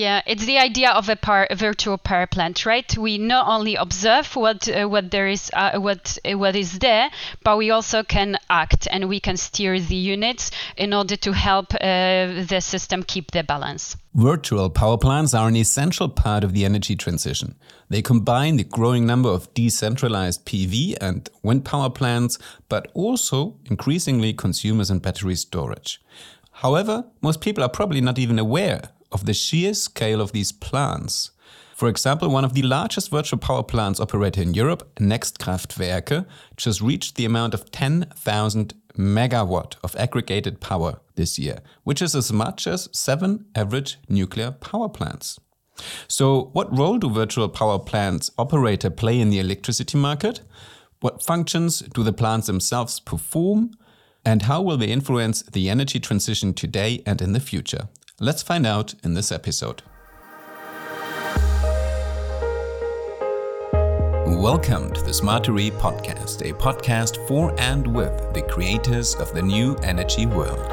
Yeah, it's the idea of a, par- a virtual power plant, right? We not only observe what uh, what there is, uh, what uh, what is there, but we also can act and we can steer the units in order to help uh, the system keep the balance. Virtual power plants are an essential part of the energy transition. They combine the growing number of decentralized PV and wind power plants, but also increasingly consumers and battery storage. However, most people are probably not even aware of the sheer scale of these plants. For example, one of the largest virtual power plants operator in Europe, Next Kraftwerke, just reached the amount of 10,000 megawatt of aggregated power this year, which is as much as seven average nuclear power plants. So, what role do virtual power plants operator play in the electricity market? What functions do the plants themselves perform? And how will they influence the energy transition today and in the future? Let's find out in this episode. Welcome to the Smartery podcast, a podcast for and with the creators of the new energy world.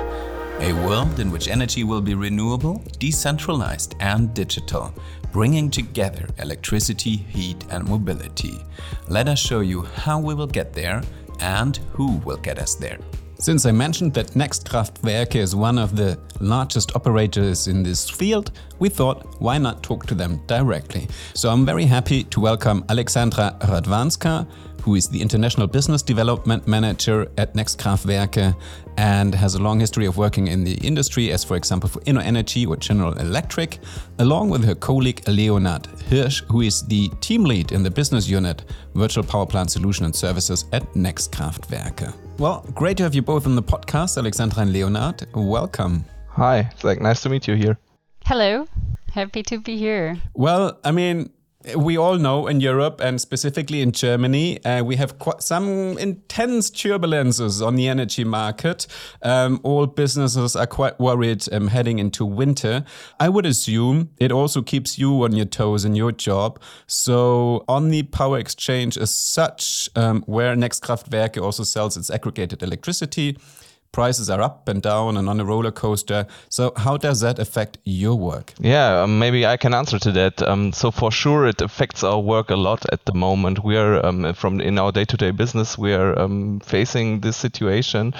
A world in which energy will be renewable, decentralized, and digital, bringing together electricity, heat, and mobility. Let us show you how we will get there and who will get us there. Since I mentioned that Next Kraftwerke is one of the largest operators in this field, we thought why not talk to them directly. So I'm very happy to welcome Aleksandra Radwanska, who is the International Business Development Manager at Next Kraftwerke and has a long history of working in the industry, as for example for InnoEnergy or General Electric, along with her colleague Leonard Hirsch, who is the team lead in the business unit Virtual Power Plant Solution and Services at Next Kraftwerke. Well, great to have you both on the podcast, Aleksandra and Leonard. Welcome. Hi, it's like nice to meet you here. Hello, happy to be here. Well, I mean, we all know in Europe and specifically in Germany, uh, we have some intense turbulences on the energy market. Um, all businesses are quite worried um, heading into winter. I would assume it also keeps you on your toes in your job. So, on the power exchange as such, um, where Next Kraftwerke also sells its aggregated electricity, prices are up and down and on a roller coaster. So, how does that affect your work? Yeah, um, maybe I can answer to that. Um, so, for sure, it affects our work a lot at the moment. We are um, from in our day-to-day business, we are um, facing this situation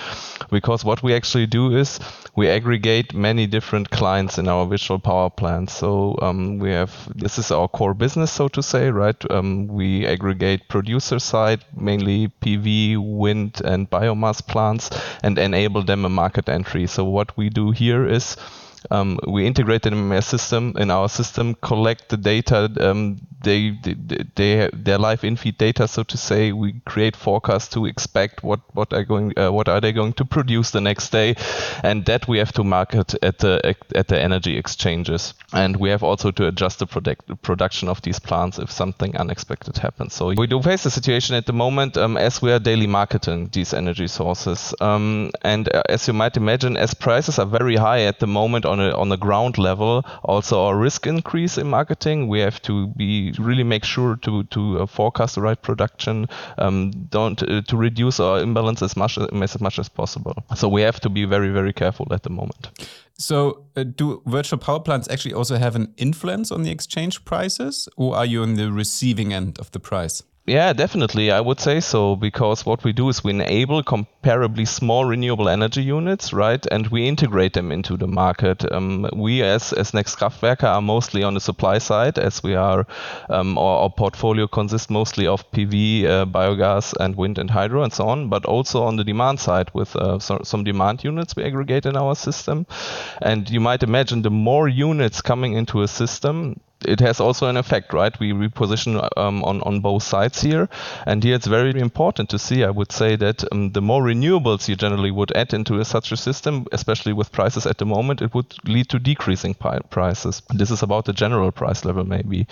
because what we actually do is we aggregate many different clients in our virtual power plants. So um, we have this is our core business, so to say, right? Um, we aggregate producer side, mainly PV, wind, and biomass plants, and enable them a market entry. So what we do here is um, we integrate them in our system, in our system, collect the data. Um, they, they, they, their live in-feed data, so to say. We create forecasts to expect what what are going, uh, what are they going to produce the next day, and that we have to market at the at the energy exchanges. And we have also to adjust the product, production of these plants if something unexpected happens. So we do face a situation at the moment um, as we are daily marketing these energy sources. Um, and uh, as you might imagine, as prices are very high at the moment on a on the ground level, also our risk increase in marketing. We have to be really make sure to to uh, forecast the right production, um, don't uh, to reduce our imbalance as much as much as possible. So we have to be very very careful at the moment. So, uh, do virtual power plants actually also have an influence on the exchange prices, or are you on the receiving end of the price? Yeah, definitely. I would say so because what we do is we enable comparably small renewable energy units, right? And we integrate them into the market. Um, we, as as Next Kraftwerke, are mostly on the supply side, as we are. Um, our, our, portfolio consists mostly of PV, uh, biogas, and wind and hydro, and so on. But also on the demand side, with uh, so, some demand units we aggregate in our system. And you might imagine the more units coming into a system, it has also an effect, right? We reposition um, on, on both sides here. And here it's very important to see, I would say, that um, the more renewables you generally would add into a, such a system, especially with prices at the moment, it would lead to decreasing prices. This is about the general price level, maybe.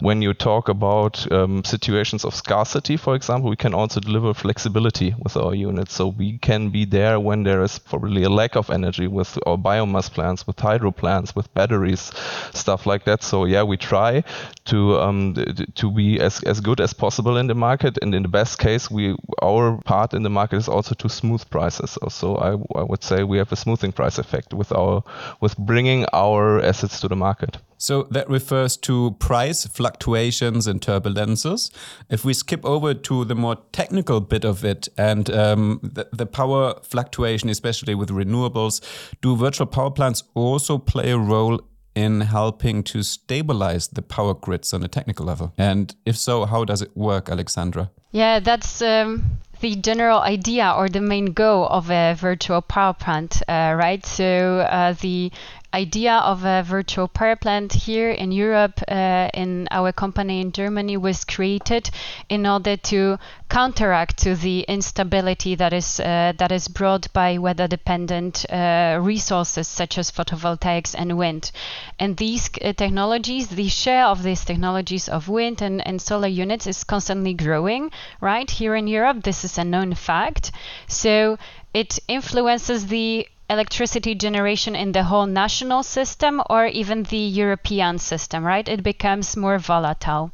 When you talk about um, situations of scarcity, for example, we can also deliver flexibility with our units. So we can be there when there is probably a lack of energy with our biomass plants, with hydro plants, with batteries, stuff like that. So, yeah, we try to um, to be as, as good as possible in the market. And in the best case, we our part in the market is also to smooth prices. So I, I would say we have a smoothing price effect with our with bringing our assets to the market. So that refers to price fluctuations and turbulences. If we skip over to the more technical bit of it and um, the, the power fluctuation, especially with renewables, do virtual power plants also play a role in helping to stabilize the power grids on a technical level? And if so, how does it work, Aleksandra? Yeah, that's um, the general idea or the main goal of a virtual power plant, uh, right? So uh, the idea of a virtual power plant here in Europe, uh, in our company in Germany, was created in order to counteract to the instability that is uh, that is brought by weather-dependent uh, resources such as photovoltaics and wind. And these uh, technologies, the share of these technologies of wind and, and solar units is constantly growing. Right here in Europe, this is a known fact. So it influences the electricity generation in the whole national system or even the European system, right? It becomes more volatile.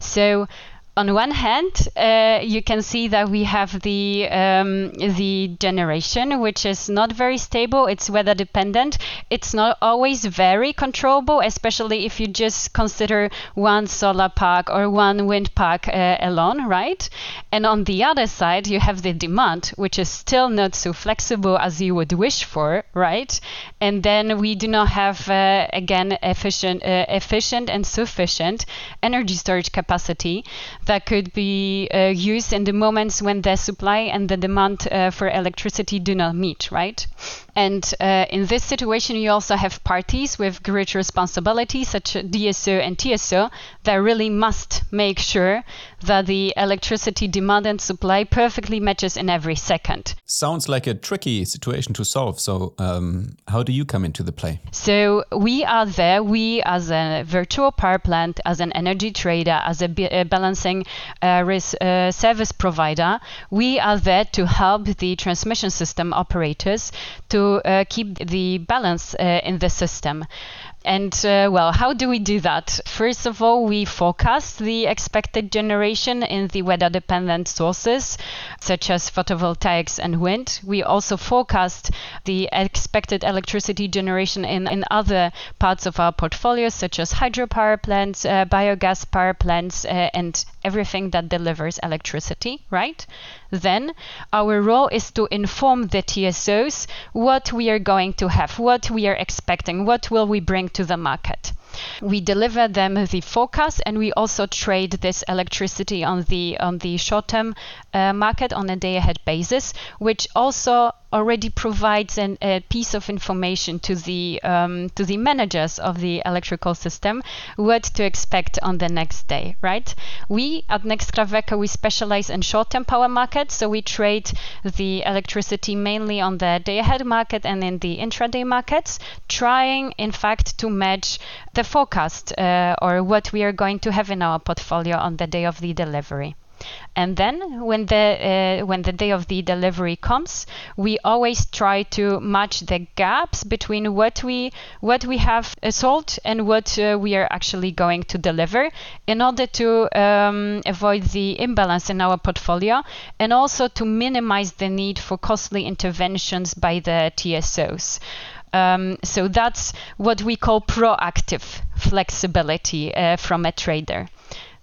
So on one hand, uh, you can see that we have the um, the generation, which is not very stable. It's weather dependent. It's not always very controllable, especially if you just consider one solar park or one wind park uh, alone, right? And on the other side, you have the demand, which is still not so flexible as you would wish for, right? And then we do not have uh, again efficient, uh, efficient and sufficient energy storage capacity that could be uh, used in the moments when the supply and the demand uh, for electricity do not meet, right? And uh, in this situation, you also have parties with great responsibility, such as DSO and TSO, that really must make sure that the electricity demand and supply perfectly matches in every second. Sounds like a tricky situation to solve. So, um, how do you come into the play? So, we are there. We, as a virtual power plant, as an energy trader, as a, a balancing uh, risk, uh, service provider, we are there to help the transmission system operators to uh, keep the balance uh, in the system. And uh, well, how do we do that? First of all, we forecast the expected generation in the weather dependent sources, such as photovoltaics and wind. We also forecast the expected electricity generation in, in other parts of our portfolio, such as hydropower plants, uh, biogas power plants, uh, and everything that delivers electricity, right? Then our role is to inform the TSOs what we are going to have, what we are expecting, what will we bring to the market. We deliver them the forecast, and we also trade this electricity on the on the short-term uh, market on a day-ahead basis, which also already provides an, a piece of information to the um, to the managers of the electrical system what to expect on the next day. Right? We at Next Kraftwerke specialize in short-term power markets, so we trade the electricity mainly on the day-ahead market and in the intraday markets, trying in fact to match the forecast uh, or what we are going to have in our portfolio on the day of the delivery. And then when the uh, when the day of the delivery comes, we always try to match the gaps between what we what we have sold and what uh, we are actually going to deliver, in order to um, avoid the imbalance in our portfolio, and also to minimize the need for costly interventions by the TSOs. Um, so that's what we call proactive flexibility uh, from a trader.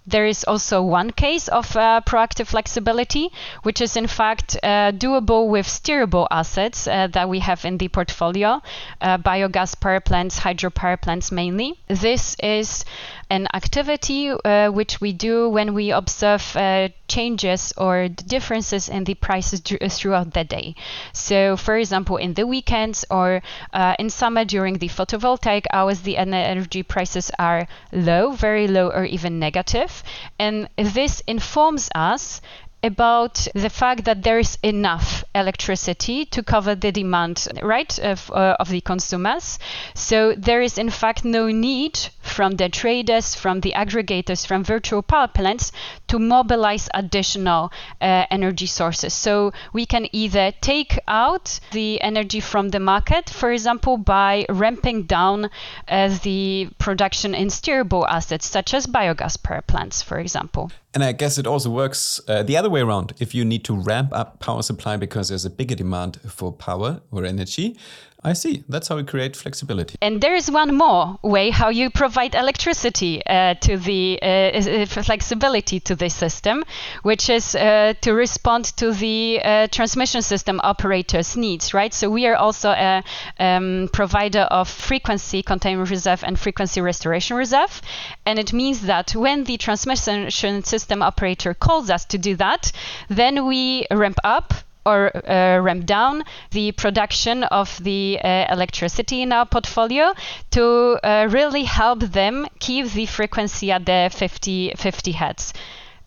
There is also one case of uh, proactive flexibility, which is in fact uh, doable with steerable assets uh, that we have in the portfolio, uh, biogas power plants, hydropower plants mainly. This is an activity uh, which we do when we observe uh, changes or differences in the prices throughout the day. So, for example, in the weekends or uh, in summer during the photovoltaic hours, the energy prices are low, very low, or even negative. And this informs us about the fact that there is enough electricity to cover the demand, right, of, uh, of the consumers. So there is in fact no need from the traders, from the aggregators, from virtual power plants to mobilize additional uh, energy sources. So we can either take out the energy from the market, for example, by ramping down uh, the production in steerable assets such as biogas power plants, for example. And I guess it also works uh, the other way around. If you need to ramp up power supply because there's a bigger demand for power or energy, I see. That's how we create flexibility. And there is one more way how you provide electricity uh, to the uh, uh flexibility to the system, which is uh, to respond to the uh, transmission system operators' needs, right? So we are also a um, provider of frequency containment reserve and frequency restoration reserve. And it means that when the transmission system operator calls us to do that, then we ramp up or uh, ramp down the production of the uh, electricity in our portfolio to uh, really help them keep the frequency at the 50, 50 hertz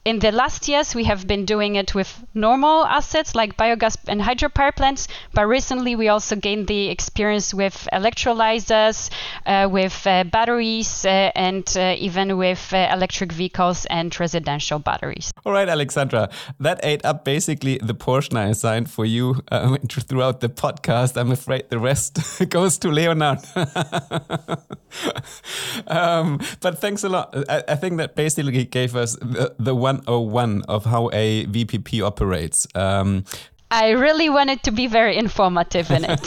in the last years, we have been doing it with normal assets like biogas and hydropower plants, but recently we also gained the experience with electrolyzers, uh, with uh, batteries, uh, and uh, even with uh, electric vehicles and residential batteries. All right, Aleksandra, that ate up basically the portion I assigned for you um, throughout the podcast. I'm afraid the rest goes to Leonard. um, but thanks a lot. I, I, think that basically gave us the, the one 101 of how a VPP operates. Um, I really wanted to be very informative in it.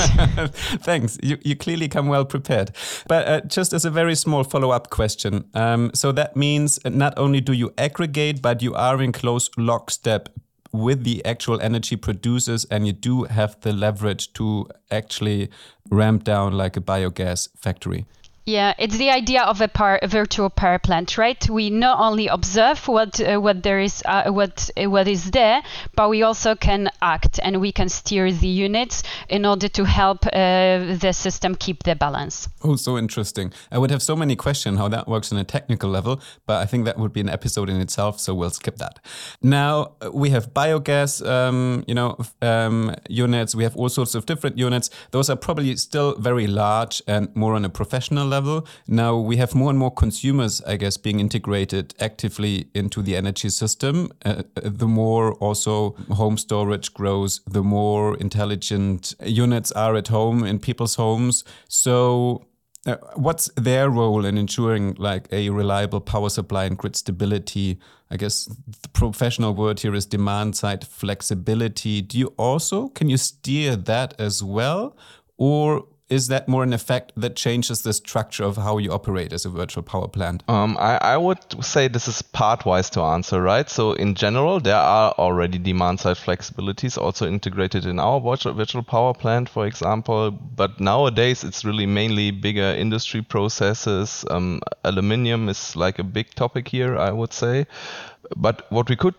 Thanks. You, you clearly come well prepared. But uh, just as a very small follow up question um, so that means not only do you aggregate, but you are in close lockstep with the actual energy producers and you do have the leverage to actually ramp down like a biogas factory. Yeah, it's the idea of a, power, a virtual power plant, right? We not only observe what uh, what there is, uh, what uh, what is there, but we also can act and we can steer the units in order to help uh, the system keep the balance. Oh, so interesting! I would have so many questions how that works on a technical level, but I think that would be an episode in itself, so we'll skip that. Now uh, we have biogas, um, you know, um, units. We have all sorts of different units. Those are probably still very large and more on a professional level level. Now we have more and more consumers, I guess, being integrated actively into the energy system. Uh, uh, the more also home storage grows, the more intelligent units are at home in people's homes. So uh, what's their role in ensuring like a reliable power supply and grid stability i guess the professional word here is demand side flexibility do you also can you steer that as well or is that more an effect that changes the structure of how you operate as a virtual power plant? Um, I, I, would say this is part-wise to answer, right? So in general, there are already demand-side flexibilities also integrated in our virtual, virtual power plant, for example. But nowadays, it's really mainly bigger industry processes. Um, aluminium is like a big topic here, I would say. But what we could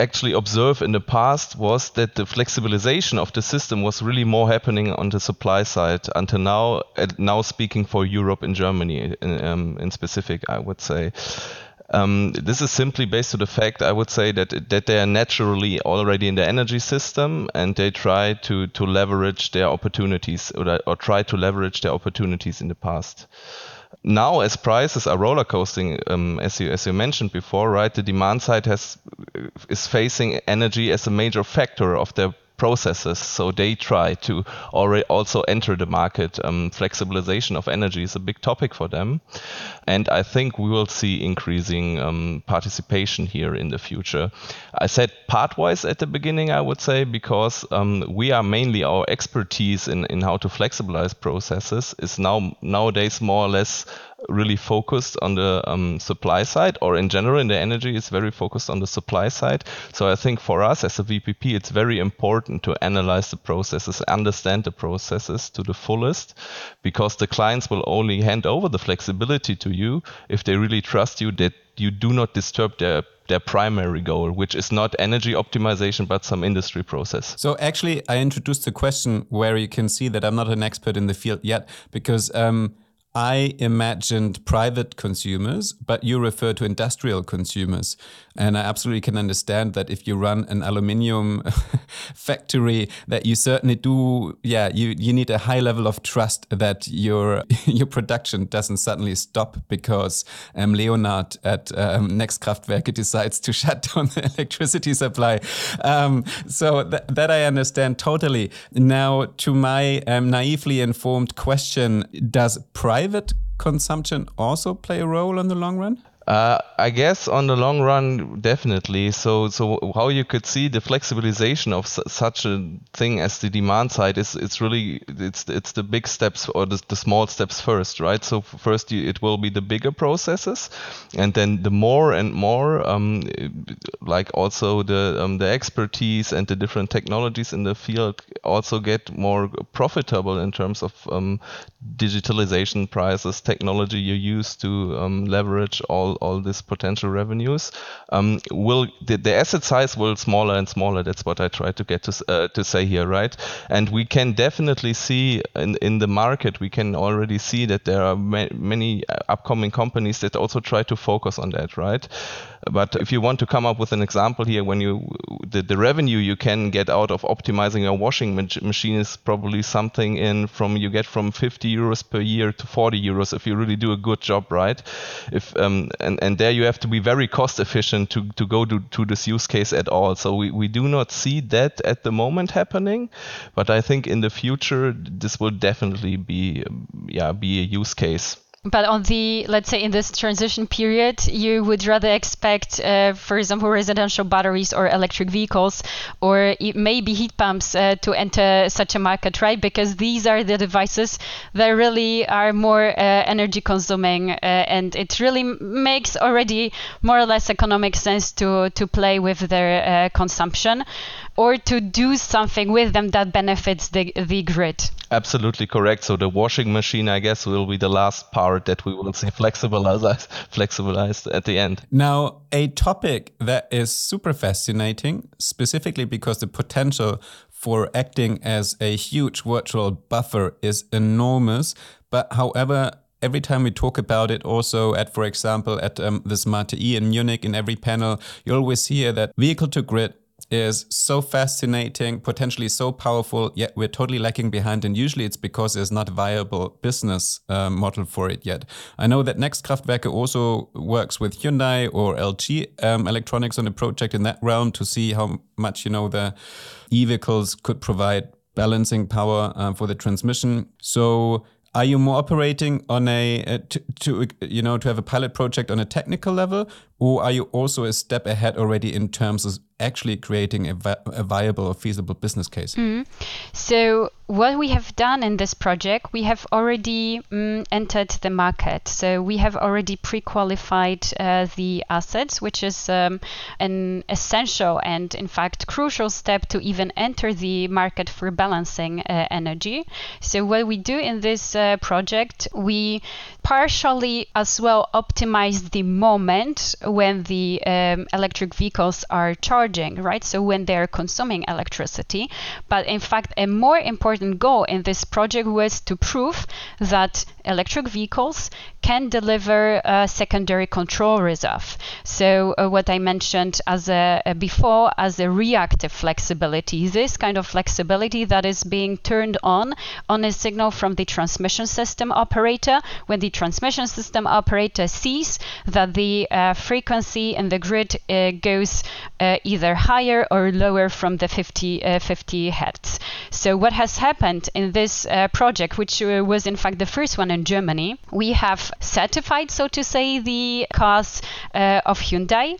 actually observe in the past was that the flexibilization of the system was really more happening on the supply side until now. Now speaking for Europe and Germany in, um, in specific, I would say. Um, this is simply based on the fact, I would say, that that they are naturally already in the energy system and they try to to leverage their opportunities or, or try to leverage their opportunities in the past now as prices are roller coasting, um, as you as you mentioned before, right? The demand side has is facing energy as a major factor of their processes. So they try to already also enter the market. Um, flexibilization of energy is a big topic for them. And I think we will see increasing um, participation here in the future. I said part-wise at the beginning, I would say, because um, we are mainly our expertise in, in how to flexibilize processes is now nowadays more or less really focused on the um, supply side, or in general in the energy is very focused on the supply side. So I think for us as a VPP, it's very important to analyze the processes, understand the processes to the fullest, because the clients will only hand over the flexibility to you if they really trust you that you do not disturb their their primary goal, which is not energy optimization, but some industry process. So actually, I introduced a question where you can see that I'm not an expert in the field yet, because um, I imagined private consumers, but you refer to industrial consumers. And I absolutely can understand that if you run an aluminium factory, that you certainly do, yeah, you, you need a high level of trust that your your production doesn't suddenly stop because um, Leonard at um, Next Kraftwerke decides to shut down the electricity supply. Um, so th that I understand totally. Now, to my um, naively informed question, does private consumption also play a role in the long run? Uh, I guess on the long run, definitely. So, so how you could see the flexibilization of su- such a thing as the demand side is it's really it's it's the big steps or the, the small steps first, right? So first you, it will be the bigger processes, and then the more and more um, like also the um, the expertise and the different technologies in the field also get more profitable in terms of um, digitalization prices, technology you use to um, leverage all, all these potential revenues, um, will the, the, asset size will smaller and smaller. That's what I try to get to uh, to say here, right? And we can definitely see in in the market, we can already see that there are ma many upcoming companies that also try to focus on that, right? But if you want to come up with an example here, when you the, the revenue you can get out of optimizing your washing machine is probably something in from you get from 50 euros per year to 40 euros if you really do a good job, right? If um, and and there you have to be very cost efficient to to go to, to this use case at all. So we, we do not see that at the moment happening, but I think in the future this will definitely be yeah be a use case. But on the, let's say, in this transition period, you would rather expect, uh, for example, residential batteries or electric vehicles, or maybe heat pumps uh, to enter such a market, right? Because these are the devices that really are more uh, energy consuming, uh, and it really makes already more or less economic sense to to play with their uh, consumption or to do something with them that benefits the, the grid. Absolutely correct. So the washing machine, I guess, will be the last part that we will see flexibilized, flexibilized at the end. Now, a topic that is super fascinating, specifically because the potential for acting as a huge virtual buffer is enormous. But however, every time we talk about it, also at, for example, at um, the Smart E in Munich, in every panel, you always hear that vehicle to grid is so fascinating, potentially so powerful, yet we're totally lacking behind. And usually it's because there's not a viable business uh, model for it yet. I know that Next Kraftwerke also works with Hyundai or LG um, Electronics on a project in that realm to see how much, you know, the e-vehicles could provide balancing power uh, for the transmission. So are you more operating on a uh, to, to, you know to have a pilot project on a technical level or are you also a step ahead already in terms of actually creating a, vi a viable or feasible business case? Mm. So what we have done in this project, we have already um, entered the market. So we have already pre-qualified uh, the assets, which is um, an essential and in fact crucial step to even enter the market for balancing uh, energy. So what we do in this uh, project, we partially as well optimize the moment when the um, electric vehicles are charging, right? So when they're consuming electricity. But in fact, a more important goal in this project was to prove that electric vehicles can deliver a secondary control reserve. So uh, what I mentioned as a, a, before as a reactive flexibility, this kind of flexibility that is being turned on on a signal from the transmission system operator when the transmission system operator sees that the uh, frequency in the grid uh, goes uh, either higher or lower from the 50, uh, 50 hertz. So what has happened in this uh, project, which was in fact the first one in Germany, we have certified, so to say, the cars uh, of Hyundai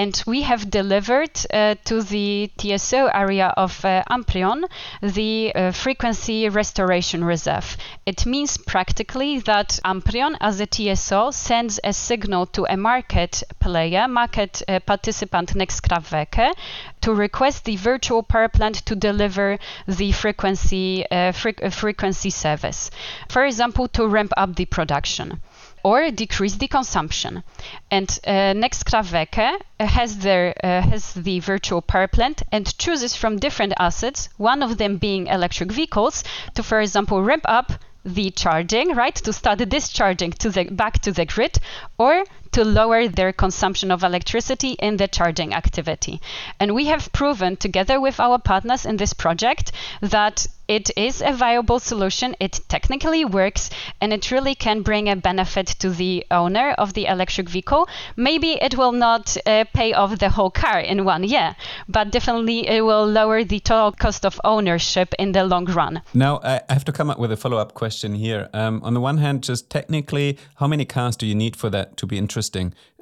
and we have delivered uh, to the TSO area of uh, Amprion the uh, frequency restoration reserve. It means practically that Amprion as a TSO sends a signal to a market player, market uh, participant Next Kraftwerke, to request the virtual power plant to deliver the frequency uh, fre frequency service. For example, to ramp up the production or decrease the consumption. And uh, Next Kraftwerke has their uh, has the virtual power plant and chooses from different assets, one of them being electric vehicles, to for example ramp up the charging, right, to start discharging to the back to the grid, or to lower their consumption of electricity in the charging activity. And we have proven together with our partners in this project that it is a viable solution. It technically works and it really can bring a benefit to the owner of the electric vehicle. Maybe it will not uh, pay off the whole car in one year, but definitely it will lower the total cost of ownership in the long run. Now, I have to come up with a follow up question here. Um, on the one hand, just technically, how many cars do you need for that to be interesting?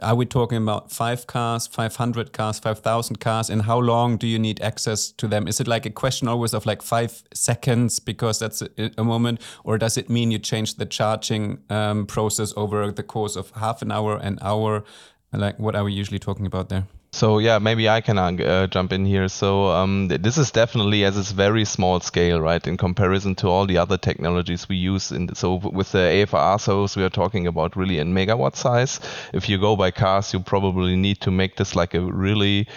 Are we talking about five cars, 500 cars, 5,000 cars? And how long do you need access to them? Is it like a question always of like five seconds because that's a, a moment? Or does it mean you change the charging um, process over the course of half an hour, an hour? Like, what are we usually talking about there? So yeah, maybe I can uh, jump in here. So um, this is definitely as it's very small scale, right, in comparison to all the other technologies we use. In so with the AFR we are talking about really in megawatt size. If you go by cars, you probably need to make this like a really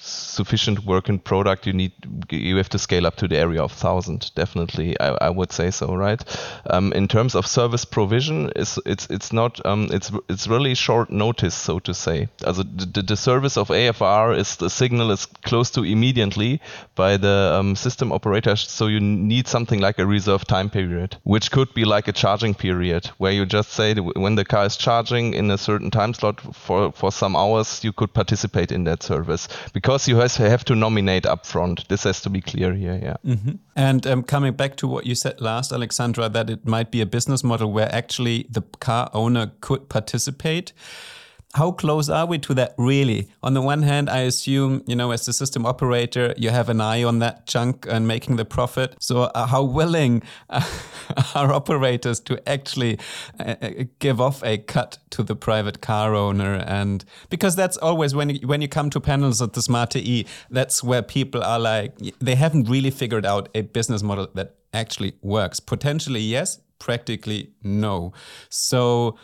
sufficient working product, you need you have to scale up to the area of thousand. Definitely, I, I would say so, right? Um, in terms of service provision, it's it's it's not um, it's it's really short notice, so to say. Also the, the service of AFR is the signal is close to immediately by the um, system operator, so you need something like a reserve time period, which could be like a charging period, where you just say when the car is charging in a certain time slot for for some hours, you could participate in that service because because you have to nominate upfront. This has to be clear here. Yeah. Mm-hmm. And um, coming back to what you said last, Aleksandra, that it might be a business model where actually the car owner could participate how close are we to that really? On the one hand, I assume, you know, as the system operator, you have an eye on that chunk and making the profit. So, uh, how willing are operators to actually uh, uh, give off a cut to the private car owner? And because that's always when you, when you come to panels at the Smart E, that's where people are like, they haven't really figured out a business model that actually works. Potentially, yes, practically no. So,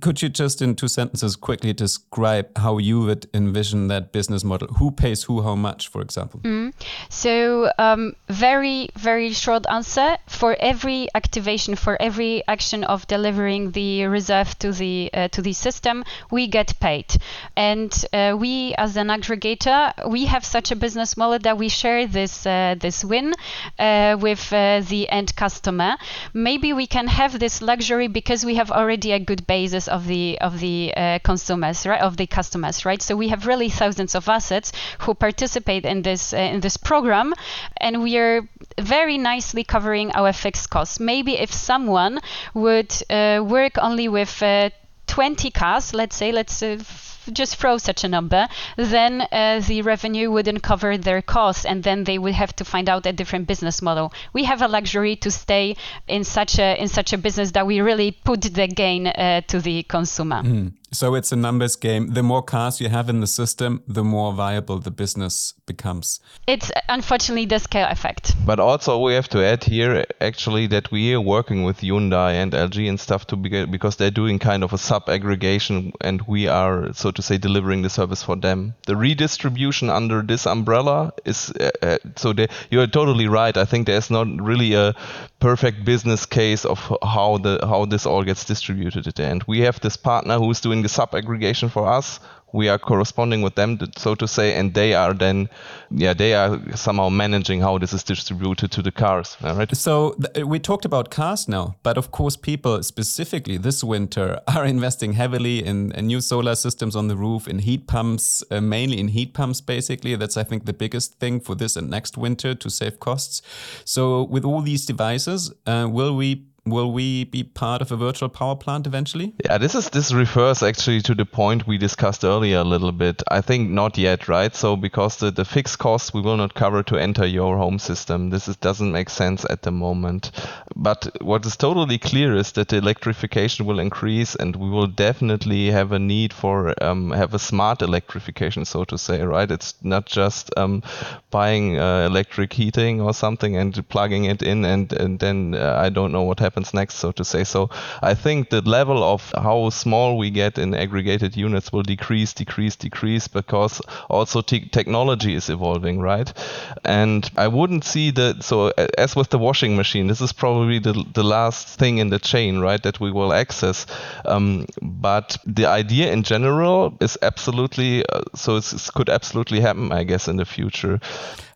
could you just in two sentences quickly describe how you would envision that business model? Who pays who how much, for example? Mm. So, um, very, very short answer. For every activation, for every action of delivering the reserve to the uh, to the system, we get paid. And uh, we, as an aggregator, we have such a business model that we share this uh, this win uh, with uh, the end customer. Maybe we can have this luxury because we have already a good basis of the of the uh, consumers, right, of the customers, right? So we have really thousands of assets who participate in this uh, in this program, and we are very nicely covering our fixed costs. Maybe if someone would uh, work only with uh, 20 cars, let's say, let's uh, just throw such a number, then uh, the revenue wouldn't cover their costs, and then they would have to find out a different business model. We have a luxury to stay in such a in such a business that we really put the gain uh, to the consumer. Mm. So it's a numbers game. The more cars you have in the system, the more viable the business becomes. It's unfortunately the scale effect. But also we have to add here actually that we are working with Hyundai and LG and stuff to be, because they're doing kind of a sub aggregation and we are so to say delivering the service for them. The redistribution under this umbrella is uh, uh so they, you are totally right. I think there's not really a perfect business case of how the how this all gets distributed at the end. We have this partner who's doing the sub aggregation for us we are corresponding with them, so to say, and they are then, yeah, they are somehow managing how this is distributed to the cars. Right? So we talked about cars now, but of course, people specifically this winter are investing heavily in, in new solar systems on the roof, in heat pumps, uh, mainly in heat pumps. Basically, that's I think the biggest thing for this and next winter to save costs. So with all these devices, uh, will we will we be part of a virtual power plant eventually? Yeah, this is this refers actually to the point we discussed earlier a little bit. I think not yet, right? So because the, the fixed costs we will not cover to enter your home system. This is, doesn't make sense at the moment. But what is totally clear is that the electrification will increase and we will definitely have a need for um, have a smart electrification, so to say, right? It's not just um, buying uh, electric heating or something and plugging it in and, and then uh, I don't know what happens happens next, so to say. So I think the level of how small we get in aggregated units will decrease, decrease, decrease because also te- technology is evolving, right? And I wouldn't see that. So as with the washing machine, this is probably the the last thing in the chain, right? That we will access. Um, but the idea in general is absolutely uh, so. It could absolutely happen, I guess, in the future.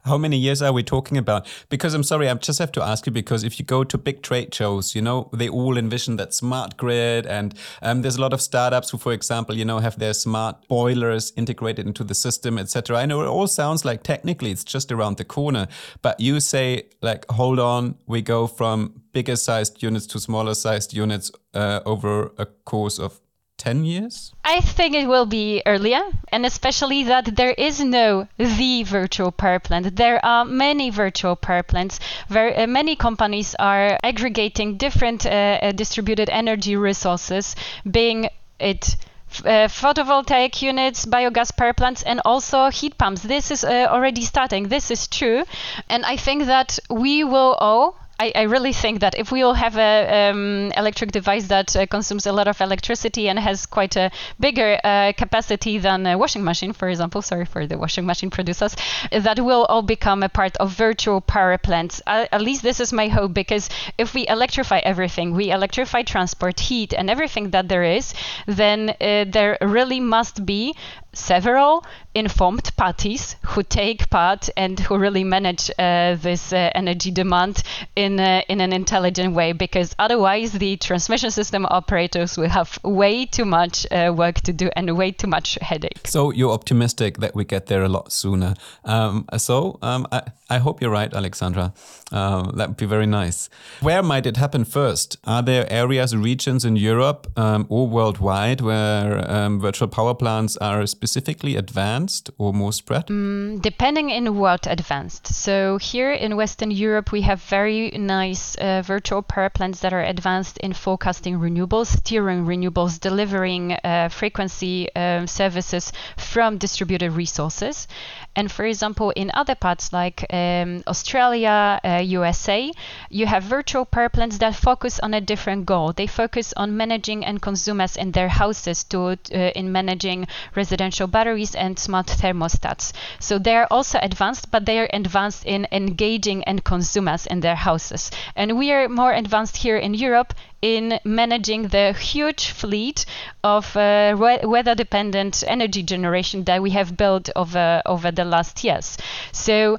How many years are we talking about? Because I'm sorry, I just have to ask you because if you go to big trade shows, you know, they all envision that smart grid, and um, there's a lot of startups who, for example, you know, have their smart boilers integrated into the system, etc. I know it all sounds like technically it's just around the corner, but you say like, hold on, we go from bigger sized units to smaller sized units uh, over a course of 10 years? I think it will be earlier, and especially that there is no the virtual power plant. There are many virtual power plants. Very, uh, many companies are aggregating different uh, uh, distributed energy resources, being it uh, photovoltaic units, biogas power plants, and also heat pumps. This is uh, already starting. This is true. And I think that we will all I, I, really think that if we all have a um, electric device that uh, consumes a lot of electricity and has quite a bigger uh, capacity than a washing machine, for example, sorry for the washing machine producers, that will all become a part of virtual power plants. Uh, at least this is my hope because if we electrify everything, we electrify transport, heat, and everything that there is, then uh, there really must be several informed parties who take part and who really manage uh, this uh, energy demand in uh, in an intelligent way because otherwise the transmission system operators will have way too much uh, work to do and way too much headache. So you're optimistic that we get there a lot sooner. Um, so um, I, I hope you're right, Aleksandra. Um, that would be very nice. Where might it happen first? Are there areas, regions in Europe um, or worldwide where um, virtual power plants are specifically advanced or more spread? Mm, depending in what advanced. So here in Western Europe, we have very nice uh, virtual power plants that are advanced in forecasting renewables, steering renewables, delivering uh, frequency um, services from distributed resources. And for example, in other parts like um, Australia, uh, USA, you have virtual power plants that focus on a different goal. They focus on managing end consumers in their houses to uh, in managing residential batteries and smart thermostats. So they are also advanced, but they are advanced in engaging end consumers in their houses. And we are more advanced here in Europe in managing the huge fleet of uh, weather dependent energy generation that we have built over, over the last years. So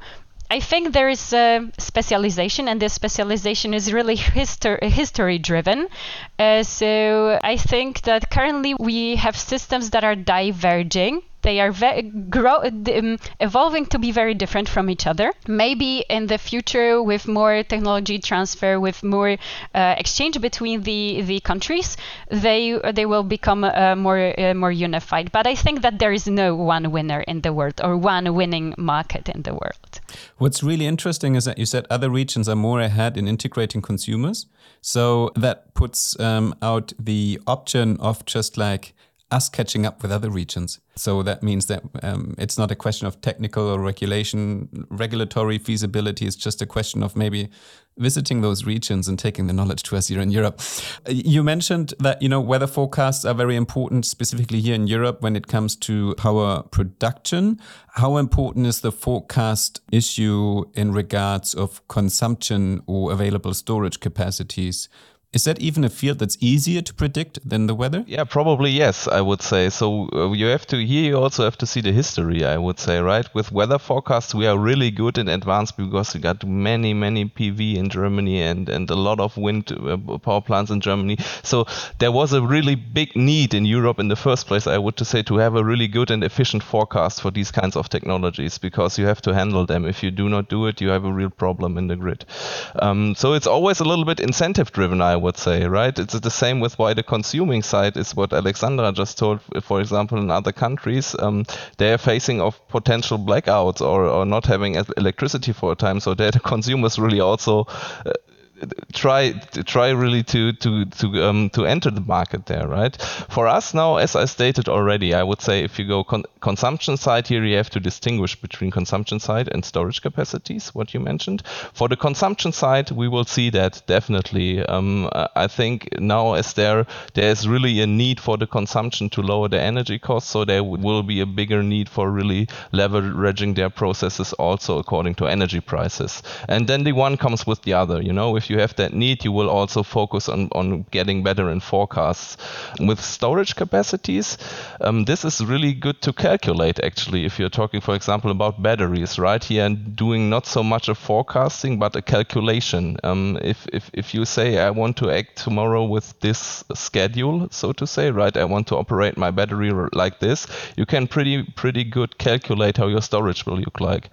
I think there is a specialization, and this specialization is really histor- history driven. Uh, so I think that currently we have systems that are diverging they are ve- grow- um, evolving to be very different from each other. Maybe in the future, with more technology transfer, with more uh, exchange between the, the countries, they they will become uh, more uh, more unified. But I think that there is no one winner in the world or one winning market in the world. What's really interesting is that you said other regions are more ahead in integrating consumers. So that puts um, out the option of just like us catching up with other regions. So that means that um, it's not a question of technical or regulation, regulatory feasibility. It's just a question of maybe visiting those regions and taking the knowledge to us here in Europe. You mentioned that you know weather forecasts are very important, specifically here in Europe when it comes to power production. How important is the forecast issue in regards of consumption or available storage capacities? Is that even a field that's easier to predict than the weather? Yeah, probably yes, I would say. So uh, you have to here you also have to see the history, I would say, right? With weather forecasts, we are really good in advance because we got many many PV in Germany and and a lot of wind uh, power plants in Germany. So there was a really big need in Europe in the first place, I would to say, to have a really good and efficient forecast for these kinds of technologies because you have to handle them. If you do not do it, you have a real problem in the grid. Um, so it's always a little bit incentive driven, I would say, right? It's the same with why the consuming side is what Aleksandra just told. For example, in other countries, um, they are facing of potential blackouts or, or not having electricity for a time, so that the consumers really also uh, try try really to to to um, to enter the market there, right? For us now, as I stated already, I would say if you go con consumption side here, you have to distinguish between consumption side and storage capacities, what you mentioned. For the consumption side, we will see that definitely. Um, I think now as there there is really a need for the consumption to lower the energy costs, so there will be a bigger need for really leveraging their processes also according to energy prices. And then the one comes with the other. You know, if if you have that need, you will also focus on, on getting better in forecasts. With storage capacities, um, this is really good to calculate actually. If you're talking, for example, about batteries, right here, and doing not so much a forecasting but a calculation. Um, if, if, if you say, I want to act tomorrow with this schedule, so to say, right, I want to operate my battery like this, you can pretty, pretty good calculate how your storage will look like.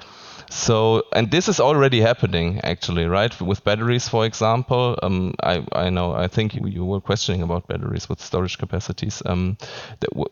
So, and this is already happening actually, right? With batteries, for example, um, I, I know, I think you, you, were questioning about batteries with storage capacities. Um,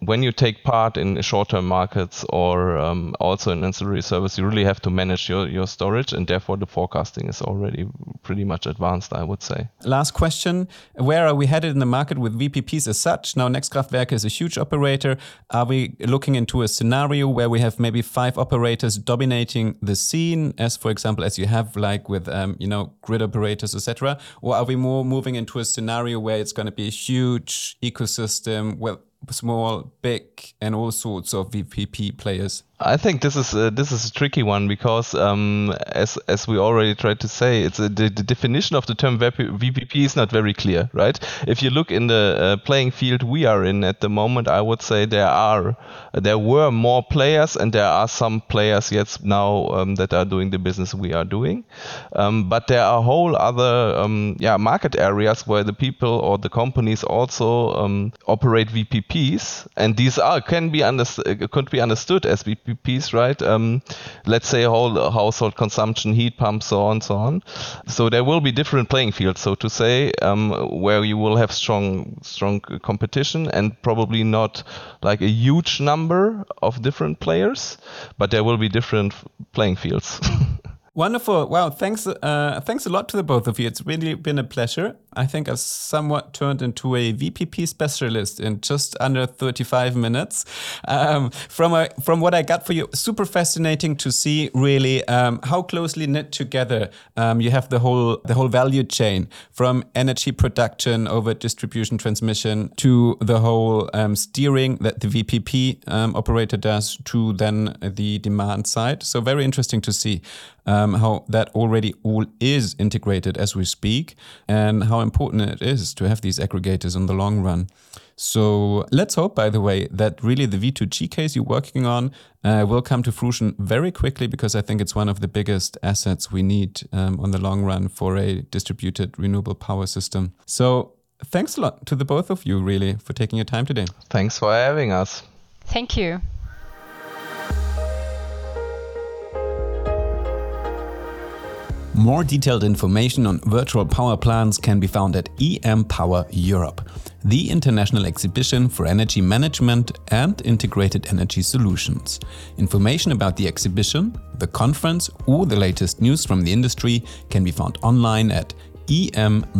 when you take part in short-term markets or um, also in ancillary service, you really have to manage your, your storage and therefore the forecasting is already pretty much advanced, I would say. Last question. Where are we headed in the market with VPPs as such? Now, Next Kraftwerke is a huge operator. Are we looking into a scenario where we have maybe five operators dominating the scene, as for example, as you have like with um, you know grid operators, etc., or are we more moving into a scenario where it's going to be a huge ecosystem with small, big, and all sorts of VPP players? I think this is a, this is a tricky one because um, as as we already tried to say, it's a, the, the, definition of the term VPP is not very clear, right? If you look in the uh, playing field we are in at the moment, I would say there are there were more players and there are some players yet now um, that are doing the business we are doing, um, but there are whole other um, yeah market areas where the people or the companies also um, operate VPPs, and these are can be understood could be understood as VPPs right? Um, let's say whole household consumption, heat pumps, so on, so on. So there will be different playing fields, so to say, um, where you will have strong, strong competition and probably not like a huge number of different players, but there will be different playing fields. Wonderful. Wow. Thanks. Uh, thanks a lot to the both of you. It's really been a pleasure. I think I've somewhat turned into a VPP specialist in just under 35 minutes. Um, from a, from what I got for you, super fascinating to see really um, how closely knit together um, you have the whole the whole value chain from energy production over distribution transmission to the whole um, steering that the VPP um, operator does to then the demand side. So very interesting to see um, how that already all is integrated as we speak and how important it is to have these aggregators in the long run. So let's hope, by the way, that really the V2G case you're working on uh, will come to fruition very quickly because I think it's one of the biggest assets we need um, on the long run for a distributed renewable power system. So thanks a lot to the both of you, really, for taking your time today. Thanks for having us. Thank you. More detailed information on virtual power plants can be found at EM Power Europe, the international exhibition for energy management and integrated energy solutions. Information about the exhibition, the conference, or the latest news from the industry can be found online at em-power.eu.